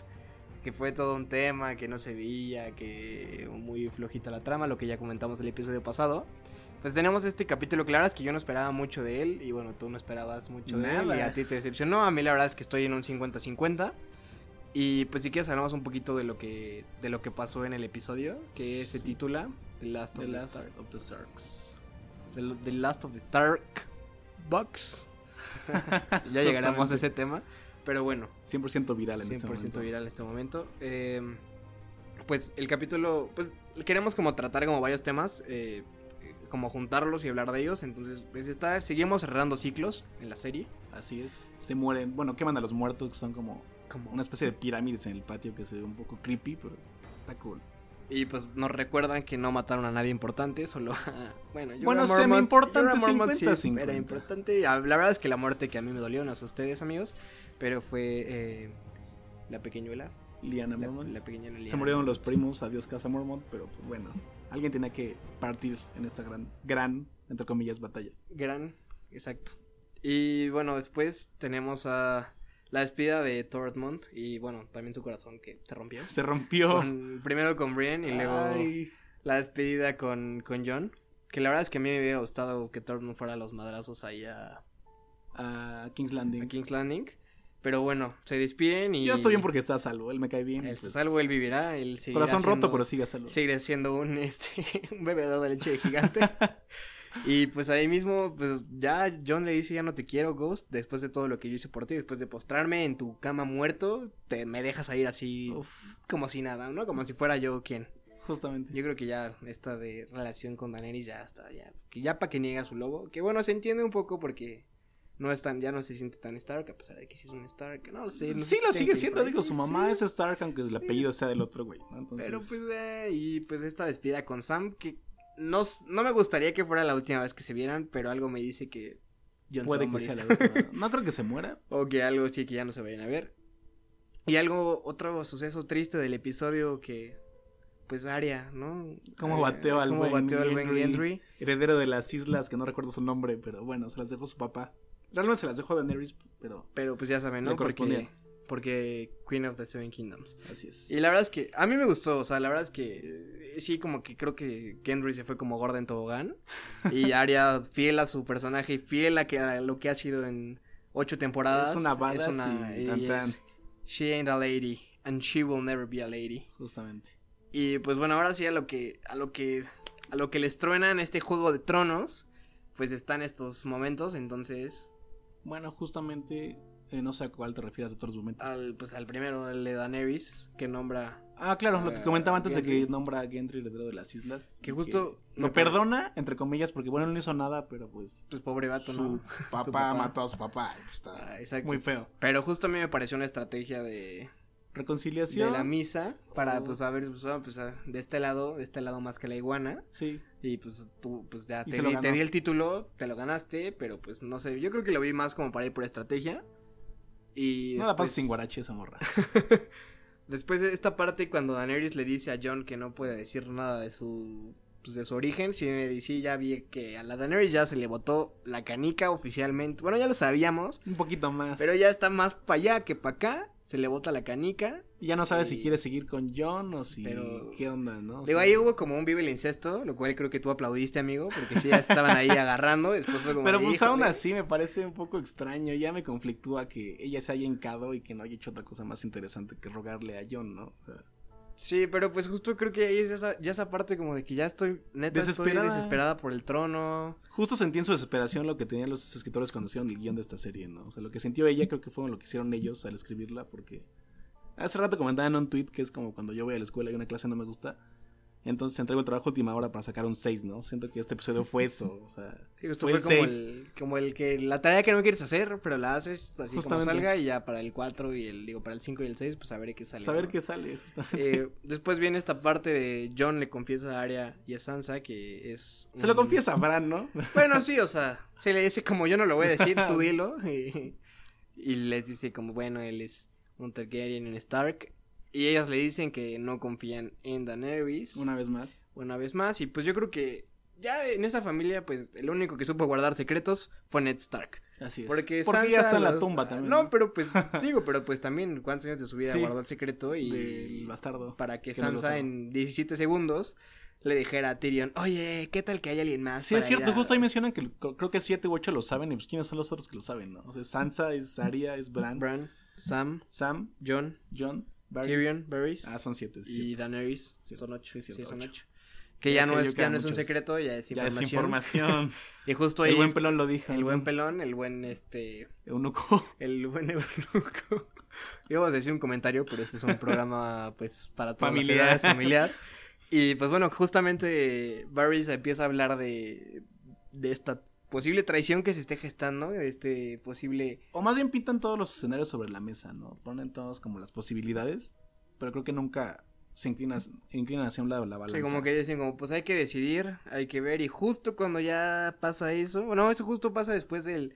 Que fue todo un tema, que no se veía, que muy flojita la trama, lo que ya comentamos el episodio pasado. Pues tenemos este capítulo, claro, es que yo no esperaba mucho de él, y bueno, tú no esperabas mucho de él, y a ti te decepcionó, a mí la verdad es que estoy en un 50-50. Y pues si quieres hablamos un poquito de lo que de lo que pasó en el episodio, que se titula The Last of The the, Last Stark. of the Starks. The, The Last of the Stark Box. <laughs> ya llegaremos a ese tema. Pero bueno, 100% viral en 100% este momento. viral en este momento. Eh, pues el capítulo, pues queremos como tratar como varios temas, eh, como juntarlos y hablar de ellos. Entonces, pues está, seguimos cerrando ciclos en la serie. Así es. Se mueren. Bueno, queman a los muertos, que son como Como una especie de pirámides en el patio que se ve un poco creepy, pero está cool. Y pues nos recuerdan que no mataron a nadie importante, solo a... <laughs> Bueno, Jorah Bueno, semi-importante, Jorah Mormont sí 50-50. era importante. Ah, La verdad es que la muerte que a mí me dolió, no sé a ustedes, amigos, pero fue eh, la pequeñuela. Liana La, Mormont. la pequeña Liliana. Se murieron los primos, adiós Casa Mormont, pero pues bueno, alguien tenía que partir en esta gran, gran, entre comillas, batalla. Gran, exacto. Y bueno, después tenemos a la despida de Tormund y bueno, también su corazón que se rompió. Se rompió. Con- primero con Brienne y luego... Ay, la despedida con, con John. Que la verdad es que a mí me hubiera gustado que no fuera a los madrazos ahí a, A King's Landing. a King's Landing. Pero bueno, se despiden y. Yo estoy bien porque está a salvo, él me cae bien. Él pues, está salvo, él vivirá. Él Corazón roto, pero sigue a salvo. Seguirá siendo un, <laughs> este, un bebedor de leche de gigante. <laughs> y pues ahí mismo, pues ya John le dice: Ya no te quiero, Ghost. Después de todo lo que yo hice por ti, después de postrarme en tu cama muerto, te, me dejas a ir así Uf, como si nada, ¿no? Como si fuera yo quien. justamente. Yo creo que ya esta de relación con Daenerys ya está, ya, que ya para que niega su lobo, que bueno, se entiende un poco porque no es tan, ya no se siente tan Stark, a pesar de que sí es un Stark, no lo sé. no sí, lo sigue siendo, digo, su mamá sí, es Stark, aunque el apellido sea del otro güey, ¿no? Entonces, Pero pues, eh, y pues esta despedida con Sam, que no, no me gustaría que fuera la última vez que se vieran, pero algo me dice que John se va puede que sea la última. <laughs> No creo que se muera. O que algo sí que ya no se vayan a ver. Y algo, otro suceso triste del episodio que, pues Aria, ¿no? Cómo bateó al cómo buen bateó al buen. Gendry. Heredero de las islas, que no recuerdo su nombre, pero bueno, se las dejó su papá. Realmente se las dejó Daenerys, pero Pero pues ya saben, ¿no? Porque, porque Queen of the Seven Kingdoms. así es. Y la verdad es que a mí me gustó, o sea, la verdad es que eh, sí, como que creo que Gendry se fue como gorda en tobogán. <laughs> Y Arya fiel a su personaje y fiel a, que, a lo que ha sido en ocho temporadas. Es una badass y tan, y tan. es- She ain't a lady and she will never be a lady. Justamente. Y pues bueno, ahora sí a lo que a lo que a lo que les truena en este juego de tronos, pues están estos momentos, entonces Bueno, justamente, eh, no sé a cuál te refieres de otros momentos. al pues al primero el de Daenerys que nombra Ah, claro, lo que comentaba antes de que nombra a Gendry heredero de las islas. Que justo Lo perdona, entre comillas, porque bueno, no hizo nada, pero pues. pues pobre vato, Su ¿no? papá, <laughs> Su papá. mató a su papá. pues, está Ah, exacto. muy feo. Pero justo a mí me pareció una estrategia de, Reconciliación. de la misa para pues a ver pues, pues, de este lado, de este lado más que la iguana Sí. y pues tú pues ya te di, te ganó. di el título, te lo ganaste, pero pues no sé, yo creo que lo vi más como para ir por estrategia. Y No la después- pasas sin guarache esa morra. <laughs> Después de esta parte cuando Daenerys le dice a John que no puede decir nada de su pues, de su origen, sí me dice, ya vi que a la Daenerys ya se le botó la canica oficialmente. Bueno, ya lo sabíamos, Un poquito más. pero ya está más para allá que para acá. Se le bota la canica. Y ya no sabes y- si quiere seguir con John o si. Pero- ¿Qué onda, no? O Digo, sea, ahí hubo como un vive el incesto, lo cual creo que tú aplaudiste, amigo, porque sí, ya estaban ahí <laughs> agarrando. Después fue como. Pero pues aún así me parece un poco extraño. Ya me conflictúa que ella se haya hincado y que no haya hecho otra cosa más interesante que rogarle a John, ¿no? O sea, Sí, pero pues justo creo que ahí es esa, ya esa parte como de que ya estoy, neta, Desesperada. estoy desesperada por el trono. justo sentí en su desesperación lo que tenían los escritores cuando hicieron el guion de esta serie, ¿no? O sea, lo que sintió ella creo que fue lo que hicieron ellos al escribirla porque... Hace rato comentaba en un tweet que es como cuando yo voy a la escuela y una clase no me gusta. Entonces entrego el trabajo a última hora para sacar un 6, ¿no? Siento que este episodio fue eso, o sea... Sí, justo fue fue, el como, el, como el que la tarea que no quieres hacer, pero la haces así Justamente. como salga y ya para el 4 y el, digo, para el 5 y el 6, pues a ver qué sale. Saber ¿no? qué sale, justamente. Eh, después viene esta parte de John le confiesa a Arya y a Sansa que es... Se lo confiesa a Bran, ¿no? <laughs> Bueno, sí, o sea, se le dice como yo no lo voy a decir, tú <laughs> dilo. Y, y les dice como, bueno, él es un Targaryen, un Stark. Y ellos le dicen que no confían en Daenerys Una vez más. una vez más. Y pues yo creo que ya en esa familia, pues el único que supo guardar secretos fue Ned Stark. Así es. Porque, Porque ya Sansa está en la tumba también. No, pero pues, <laughs> digo, pero pues también cuántos años de su vida Sí. guardó el secreto y Del bastardo. para que Sansa en 17 segundos le dijera a Tyrion, oye, ¿qué tal que hay alguien más? Sí, es cierto, a- justo ahí mencionan que creo que 7 u 8 lo saben, y pues quiénes son los otros que lo saben, ¿no? O sea, Sansa, es Arya, es Bran, Bran, Sam, Sam, John, John, Varys. Tyrion, Varys Ah, son 7, y Daenerys. Son ocho. sí, Sí, son ocho. ocho. Que Ya ya, no yo es, ya no es un secreto, ya es Ya información. es información. <laughs> Y justo ahí el buen pelón lo dijo. el buen pelón, el buen este, Eunuco. <laughs> el buen eunuco. <laughs> Íbamos a decir un comentario, pero este es un programa pues para todas Familiar. las edades, familiar. Y pues bueno, justamente Varys empieza a hablar de, de esta posible traición que se esté gestando, de este posible... O más bien pintan todos los escenarios sobre la mesa, ¿no? Ponen todos como las posibilidades, pero creo que nunca se inclina, inclinan hacia un lado la balanza. Sí, como que dicen como pues hay que decidir, hay que ver y justo cuando ya pasa eso, bueno, eso justo pasa después del...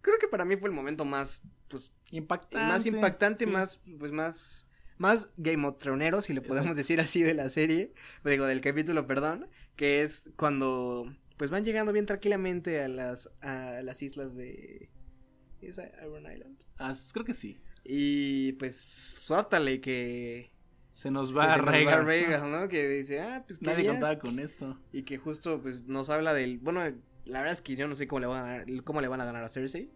Creo que para mí fue el momento más, pues, Impactante. más impactante, sí. más, pues más, más Game of si le podemos Exacto. decir así de la serie, digo, del capítulo, perdón, que es cuando, pues van llegando bien tranquilamente a las, a las islas de... ¿Es Iron Island? Ah, creo que sí. Y pues, suártale que... Se nos va nos va Rhaegar. Rhaegar, <laughs> ¿no? Que dice, ah, pues Nadie querías contaba con esto. Y que justo, pues, nos habla del, bueno, la verdad es que yo no sé cómo le van a, cómo le van a ganar a Cersei.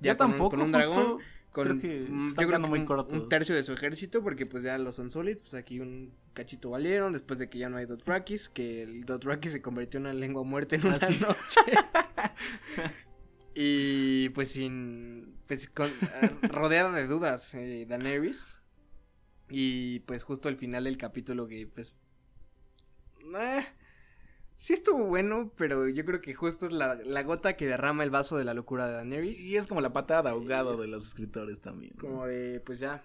Ya con un- tampoco, con un justo, dragón. Con, creo que se está yo creo quedando que muy un- corto. Un tercio de su ejército, porque pues ya los Unsulids, pues aquí un cachito valieron, después de que ya no hay Dothrakis, que el Dothraki se convirtió en una lengua muerta en Ah, una noche. <laughs> y pues sin, pues con, eh, rodeada de dudas, eh, Daenerys. Y pues justo al final del capítulo que pues... eh, sí estuvo bueno, pero yo creo que justo es la, la gota que derrama el vaso de la locura de Daenerys. Y es como la patada de ahogado de los escritores también. ¿no? Como de, pues ya.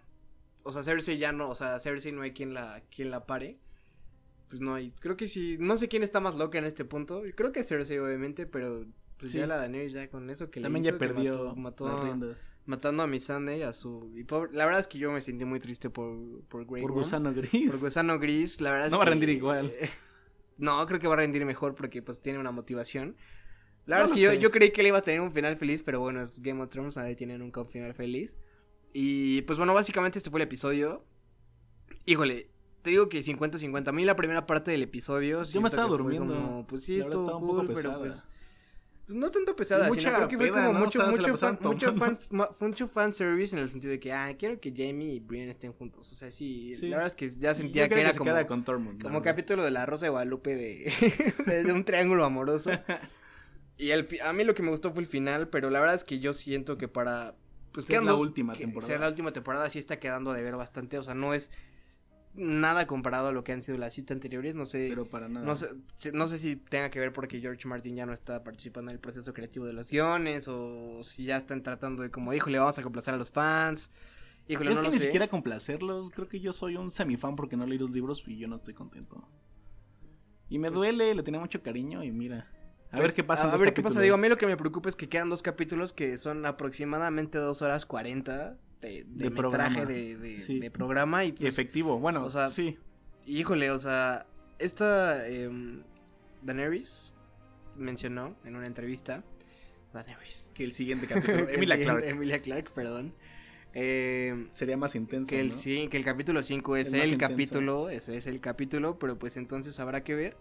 O sea, Cersei ya no, o sea, Cersei no hay quien la, quien la pare. Pues no hay. Creo que sí. No sé quién está más loca en este punto. Creo que Cersei, obviamente, pero. Pues Sí. ya la Daenerys ya con eso que le También hizo, ya que perdió mató, las mató- riendas. matando a Missandei a su y pobre- la verdad es que yo me sentí muy triste por por Grey Por gusano gris. por Gusano Gris, la verdad es No va a que- rendir igual. <laughs> No, creo que va a rendir mejor porque pues tiene una motivación. La verdad es que yo, yo creí que le iba a tener un final feliz, pero bueno, es Game of Thrones, nadie tiene nunca un final feliz. Y pues bueno, básicamente este fue el episodio. Híjole, te digo que 50-50. A mí la primera parte del episodio. Yo me estaba durmiendo. como, pues sí, estuvo estaba un poco cool, pero pesada. pues. Pues no tanto pesada, Y sino mucha creo que fue peda, como ¿no? mucho, O sea, mucho, fan, mucho, fan, mucho fan service en el sentido de que, ah, quiero que Jamie y Brienne estén juntos. O sea, sí, Sí. la verdad es que ya Yo sentía creo que era se como. queda con Tormund. Como capítulo de la Rosa de Guadalupe de, <laughs> de, de un triángulo amoroso. <laughs> Y el a mí lo que me gustó fue el final, pero la verdad es que yo siento que para... Pues Que la última que temporada. Sea la última temporada, sí está quedando de ver bastante. O sea, no es nada comparado a lo que han sido las citas anteriores. No sé... Pero para nada. No sé, si- no sé si tenga que ver porque George Martin ya no está participando en el proceso creativo de los guiones o si ya están tratando de como, híjole, vamos a complacer a los fans. Híjole, es no que lo ni sé. siquiera complacerlos. Creo que yo soy un semifan porque no leí los libros y yo no estoy contento. Y me Pues- duele, le tenía mucho cariño y mira. A Pues, ver qué pasa. A, ver qué pasa. Digo, a mí lo que me preocupa es que quedan dos capítulos que son aproximadamente dos horas cuarenta de, de, De metraje programa. de, de- Sí. de programa. Y pues, efectivo, bueno, o sea, sí. híjole, o sea, esta em, Daenerys mencionó en una entrevista. Daenerys. Que el siguiente <laughs> capítulo. Emilia siguiente- Clark. Emilia Clark, perdón. Em, Sería más intenso. que el, ¿no? sí, que el capítulo 5 es, el capítulo, ese es el capítulo, pero pues entonces habrá que ver.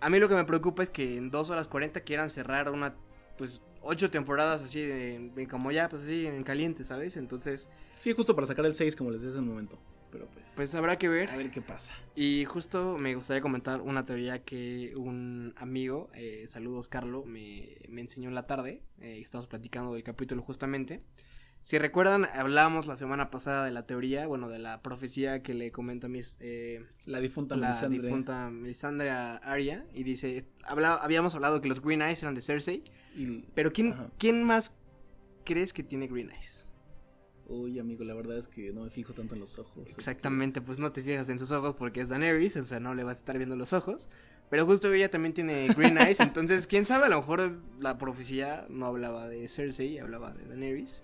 A mí lo que me preocupa es que en 2 horas 40 quieran cerrar una, pues, ocho temporadas así de, de como ya, pues así en caliente, ¿sabes? Entonces, Sí, justo para sacar el 6, como les decía hace un momento. Pero pues. pues habrá que ver. a ver qué pasa. Y justo me gustaría comentar una teoría que un amigo, eh, saludos Carlo, me, me enseñó en la tarde. eh, estamos platicando del capítulo justamente. Si recuerdan, hablábamos la semana pasada de la teoría, bueno, de la profecía que le comenta mis, eh, La difunta la Melisandre. difunta Melisandre Arya. Y dice, habla- habíamos hablado que los Green Eyes eran de Cersei. Y- Pero ¿quién, Ajá. ¿quién más crees que tiene Green Eyes? Uy, amigo, la verdad es que no me fijo tanto en los ojos. Exactamente, pues no te fijas en sus ojos porque es Daenerys, o sea, no le vas a estar viendo los ojos. Pero justo ella también tiene Green <laughs> Eyes, entonces, quién sabe, a lo mejor la profecía no hablaba de Cersei, hablaba de Daenerys.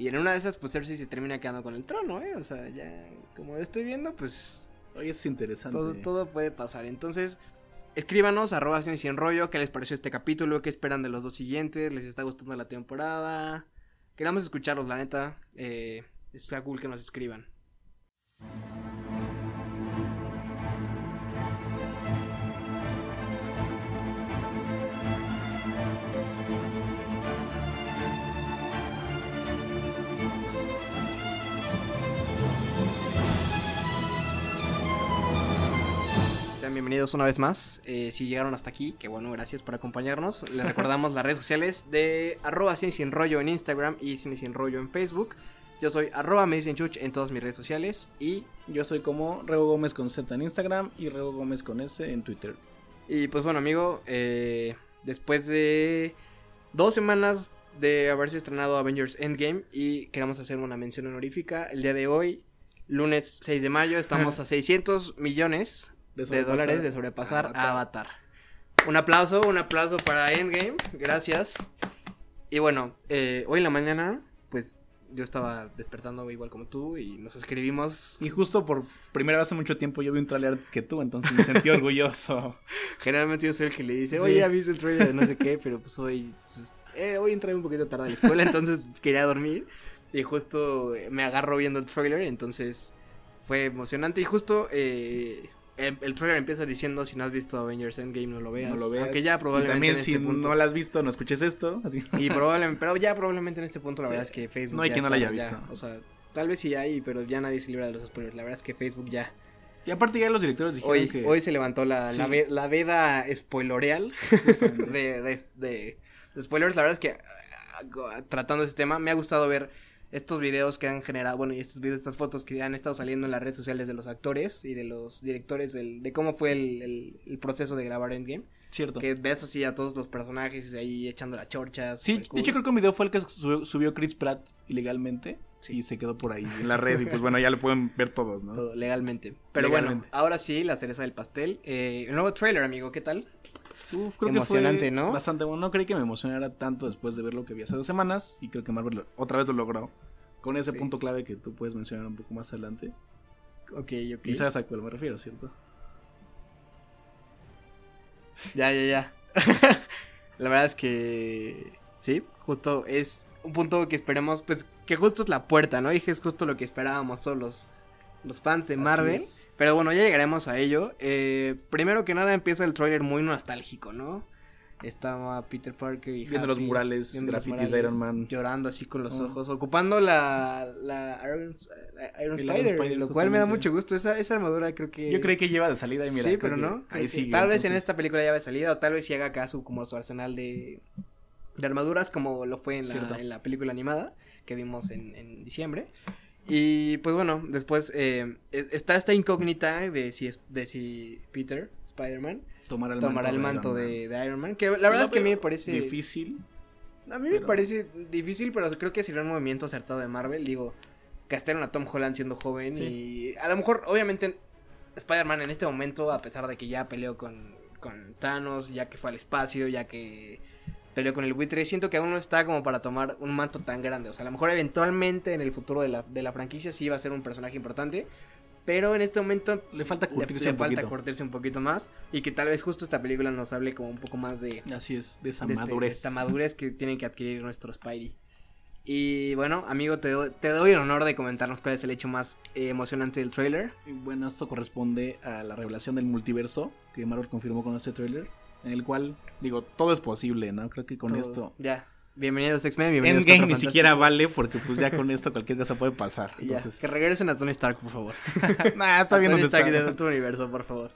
Y en una de esas, pues Cersei se termina quedando con el trono, ¿eh? O sea, ya, como estoy viendo, pues Oye, es interesante. todo, todo puede pasar. Entonces, escríbanos, arroba cine sin rollo, qué les pareció este capítulo, qué esperan de los dos siguientes, les está gustando la temporada. Queremos escucharlos, la neta. Eh, está cool que nos escriban. Sean bienvenidos una vez más. Eh, si llegaron hasta aquí, que bueno, gracias por acompañarnos. Les recordamos las redes sociales de arroba cine sin rollo en Instagram y cine sin rollo en Facebook. Yo soy arroba me dicen chuch en todas mis redes sociales. Y, Yo soy como Rego Gómez con Z en Instagram y Rego Gómez con S en Twitter. y pues bueno, amigo, eh, después de dos semanas de haberse estrenado Avengers Endgame y queremos hacer una mención honorífica, el día de hoy, lunes 6 de mayo, estamos a <laughs> 600 millones De dólares de sobrepasar Avatar. a Avatar. Un aplauso, un aplauso para Endgame, gracias. Y bueno, eh, hoy en la mañana, pues yo estaba despertando igual como tú y nos escribimos. Y justo por primera vez en mucho tiempo yo vi un trailer antes que tú, entonces me sentí <laughs> orgulloso. Generalmente yo soy el que le dice, oye, ya viste el trailer de no sé qué, pero pues hoy, pues, eh, hoy entré un poquito tarde a la escuela, entonces <laughs> quería dormir. Y justo eh, me agarro viendo el trailer, entonces fue emocionante y justo eh, el, el trailer empieza diciendo si no has visto Avengers Endgame no lo veas. No lo veas. Aunque ya Y probablemente también en si este punto. no la has visto, no escuches esto. Así. Y <laughs> probablemente, pero ya probablemente en este punto la Sí. verdad es que Facebook No hay ya quien no la haya ya, visto. o sea, tal vez sí hay, pero ya nadie se libra de los spoilers. La verdad es que Facebook ya. Y aparte ya los directores dijeron Hoy, que... hoy se levantó la, la, Sí. ve- la veda spoiloreal <laughs> de, de, de- de spoilers. La verdad es que ah, tratando ese tema, me ha gustado ver estos videos que han generado, bueno, y estos videos, estas fotos que han estado saliendo en las redes sociales de los actores y de los directores del, de cómo fue el, el- el proceso de grabar Endgame. Cierto. Que ves así a todos los personajes ahí echando las chorchas. Sí, súper de cool. hecho creo que un video fue el que subió, subió Chris Pratt ilegalmente y se quedó por ahí en la <laughs> red y pues bueno, ya lo pueden ver todos, ¿no? Todo, legalmente. Pero Legalmente. bueno, ahora sí, la cereza del pastel. Eh, el nuevo trailer, amigo, ¿qué tal? Uf, creo Emocionante, que fue ¿no? Bastante bueno. No creí que me emocionara tanto después de ver lo que vi hace dos semanas. Y creo que Marvel lo- otra vez lo logró. Con ese Sí. punto clave que tú puedes mencionar un poco más adelante. Ok, ok. Y sabes a cuál me refiero, ¿cierto? Ya, ya, ya. <laughs> la verdad es que sí, justo es un punto que esperemos, pues que justo es la puerta, ¿no? Y que es justo lo que esperábamos todos los, los fans de Así Marvel. es. Pero bueno, ya llegaremos a ello. Eh, primero que nada empieza el trailer muy nostálgico, ¿no? Estaba Peter Parker y Viendo los murales, viendo los grafitis de Iron Man. Llorando así con los Oh. ojos, ocupando la, la Iron, eh, Iron Spider, Iron Spider, lo cual me da mucho gusto. Esa, esa armadura creo que... Yo creí que lleva de salida y mira. sí, pero no. Ahí Sí, sigue. Tal vez en esta película ya haya salido, o tal vez si haga acá como su arsenal de, de armaduras, como lo fue en la, en la película animada que vimos en, en diciembre. Y pues bueno, después eh, es- está esta incógnita de si, es, de si Peter, Spider-Man, Tomará el tomará el manto manto de Iron Man. de Iron Man. Que la verdad No, es que a mí me parece. Difícil. A mí me parece difícil, pero creo que sería un movimiento acertado de Marvel. Digo, castearon a Tom Holland siendo joven Sí. y a lo mejor, obviamente, Spider-Man en este momento, a pesar de que ya peleó con, con Thanos, ya que fue al espacio, ya que peleó con el buitre, siento que aún no está como para tomar un manto tan grande. O sea, a lo mejor eventualmente en el futuro de la, de la franquicia sí va a ser un personaje importante. Pero en este momento Le falta le, curtirse le un falta poquito. curtirse un poquito más. Y que tal vez justo esta película nos hable como un poco más de, Así es, de esa de este- de madurez. esta madurez que tienen que adquirir nuestros Spidey. Y bueno, amigo, te, doy- te doy el honor de comentarnos cuál es el hecho más eh, emocionante del trailer. Y Bueno, esto corresponde a la revelación del multiverso que Marvel confirmó con este tráiler, en el cual, digo, todo es posible, ¿no? Creo que con Todo. esto... Ya. Bienvenidos X-Men, bienvenidos Endgame ni siquiera vale porque pues ya con esto cualquier cosa puede pasar. Y ya, Entonces, Que regresen a Tony Stark, por favor. <laughs> nah, está A bien Tony Stark está. de otro universo, por favor.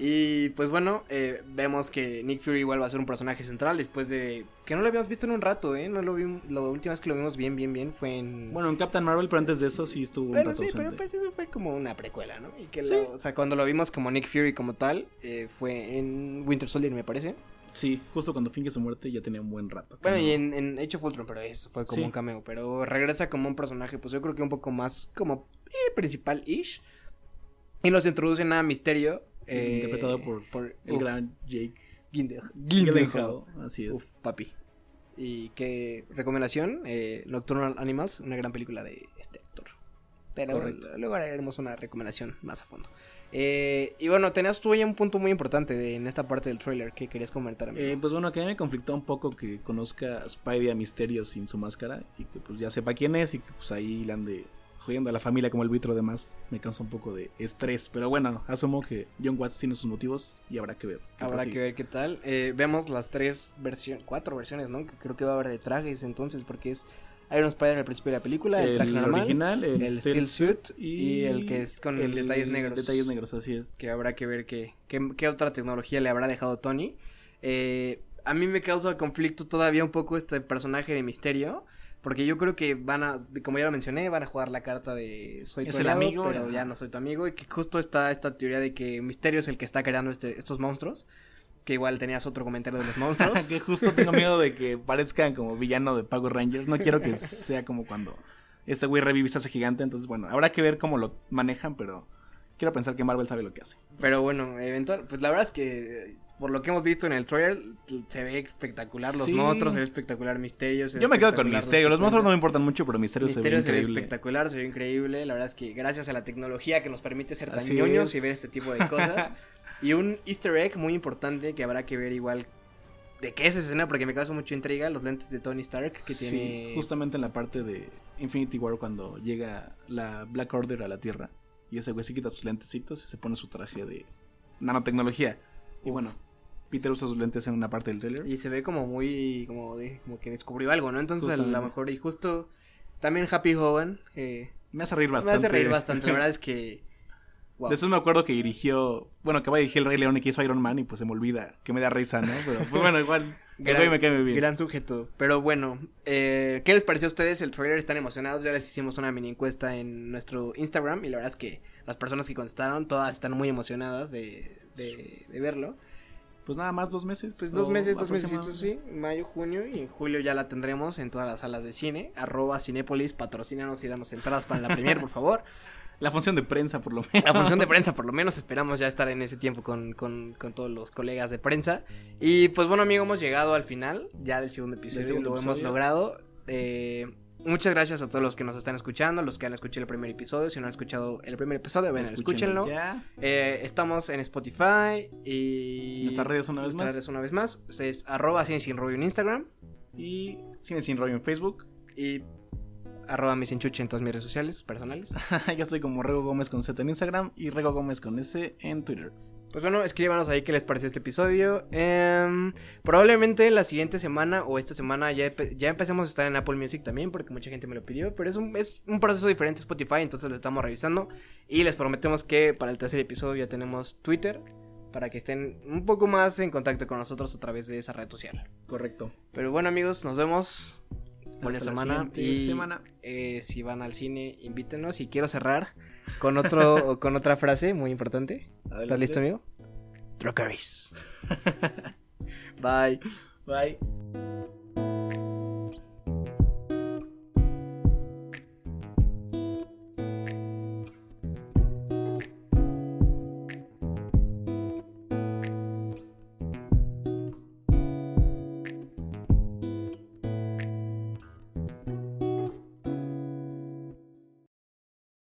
Y pues bueno, eh, vemos que Nick Fury igual va a ser un personaje central después de que no lo habíamos visto en un rato, ¿eh? No lo vimos, la última vez que lo vimos bien, bien, bien fue en... Bueno, en Captain Marvel, pero antes de eso sí estuvo un Pero rato sí, pero pues eso fue como una precuela, ¿no? Y que Sí. lo- o sea, cuando lo vimos como Nick Fury como tal, eh, fue en Winter Soldier, me parece. Sí, justo cuando finge su muerte ya tenía un buen rato. Bueno, y en, en Age of Ultron, pero esto fue como Sí. un cameo. Pero regresa como un personaje, pues yo creo que un poco más como eh, principal-ish. Y nos introducen a Misterio. Eh, interpretado por, el uf, gran Jake Gyllenhaal. Gyllenhaal. Así es. Uf, papi. Y qué recomendación, eh, Nocturnal Animals, una gran película de este actor. Pero Correcto. luego haremos una recomendación más a fondo. Eh, y bueno, tenías tú ahí un punto muy importante de, en esta parte del trailer que querías comentar. Eh, pues bueno, que a mí me conflictó un poco que conozca a Spidey a Misterio sin su máscara y que pues ya sepa quién es y que pues ahí le ande jodiendo a la familia como el vitro demás. Me causa un poco de estrés, pero bueno, asumo que John Watts tiene sus motivos y habrá que ver. Habrá prosigue. que ver qué tal. Eh, vemos las tres versiones, cuatro versiones, ¿no? Que creo que va a haber de trajes entonces, porque es Iron Spider al principio de la película, el, El, traje normal, original, el, el Steel Suit y, el que es con el- detalles negros. Detalles negros, así es. que habrá que ver qué, qué, qué otra tecnología le habrá dejado Tony. Eh, a mí me causa conflicto todavía un poco este personaje de misterio. Porque yo creo que van a, como ya lo mencioné, van a jugar la carta de soy tu amigo, pero ya no soy tu amigo. Y que justo está esta teoría de que Misterio es el que está creando este, estos monstruos. Que igual tenías otro comentario de los monstruos. <laughs> que justo tengo miedo de que parezcan como villano de Power Rangers. No quiero que <laughs> sea como cuando este güey revive ese gigante. Entonces, bueno, habrá que ver cómo lo manejan, pero quiero pensar que Marvel sabe lo que hace. Pero bueno, eventual, pues la verdad es que por lo que hemos visto en el trailer se ve espectacular los Sí. monstruos, se ve espectacular Misterio. se ve Yo me quedo con Misterio. Los monstruos no me importan mucho, pero Misterio, Misterio se se ve ve increíble. espectacular, se ve increíble. La verdad es que gracias a la tecnología que nos permite ser tan Así ñoños es. y ver este tipo de cosas. <laughs> y un easter egg muy importante que habrá que ver igual de qué es esa escena porque me causa mucha intriga, los lentes de Tony Stark que Sí, tiene... justamente en la parte de Infinity War cuando llega la Black Order a la Tierra. Y ese güey se quita sus lentecitos y se pone su traje de nanotecnología. Y bueno, Peter usa sus lentes en una parte del trailer. Y se ve como muy, como de, como que descubrió algo, ¿no? Entonces a lo mejor, y justo, también Happy Hogan, eh, Me hace reír me bastante. hace reír bastante, la verdad es que, <laughs> wow. De eso me acuerdo que dirigió, bueno, acaba de dirigir El Rey León y que hizo Iron Man y pues se me olvida que me da risa, ¿no? Pero pues <laughs> bueno, igual, Gran- me cae muy bien. Gran sujeto. Pero bueno, eh, ¿qué les pareció a ustedes el trailer? ¿Están emocionados? Ya les hicimos una mini encuesta en nuestro Instagram y la verdad es que las personas que contestaron todas están muy emocionadas de, de, de verlo. Pues nada más dos meses. Pues dos meses, dos meses, sí, mayo, junio y en julio ya la tendremos en todas las salas de cine. Arroba Cinépolis, patrocínanos y danos entradas para la premier, por favor. <laughs> La función de prensa, por lo menos. La función de prensa, por lo menos esperamos ya estar en ese tiempo con, con, con todos los colegas de prensa. Y pues bueno, amigo, hemos llegado al final ya del segundo episodio. segundo lo hemos logrado. Eh, muchas gracias a todos los que nos están escuchando, los que han escuchado el primer episodio. Si no han escuchado el primer episodio, ven, Escúchenlo. Eh, estamos en Spotify y... Nuestras redes una vez nuestras más. redes una vez más. Es arroba Cine sin rollo en Instagram Y Cine Sin Rollo en Facebook. y arroba mis enchuche en todas mis redes sociales personales. <laughs> ya estoy como Rego Gómez con Z en Instagram y Rego Gómez con S en Twitter. Pues bueno, escríbanos ahí qué les pareció este episodio. Em, probablemente la siguiente semana o esta semana ya, ya empecemos a estar en Apple Music también, porque mucha gente me lo pidió. Pero es un, es un proceso diferente Spotify, entonces lo estamos revisando. Y les prometemos que para el tercer episodio ya tenemos Twitter, para que estén un poco más en contacto con nosotros a través de esa red social. Correcto. Pero bueno, amigos, nos vemos. Buena Hasta semana. Y semana. eh, si van al cine, invítenos. Y quiero cerrar con otro <laughs> con otra frase muy importante. ¿Estás listo, amigo? Trocaris. <laughs> Bye. Bye.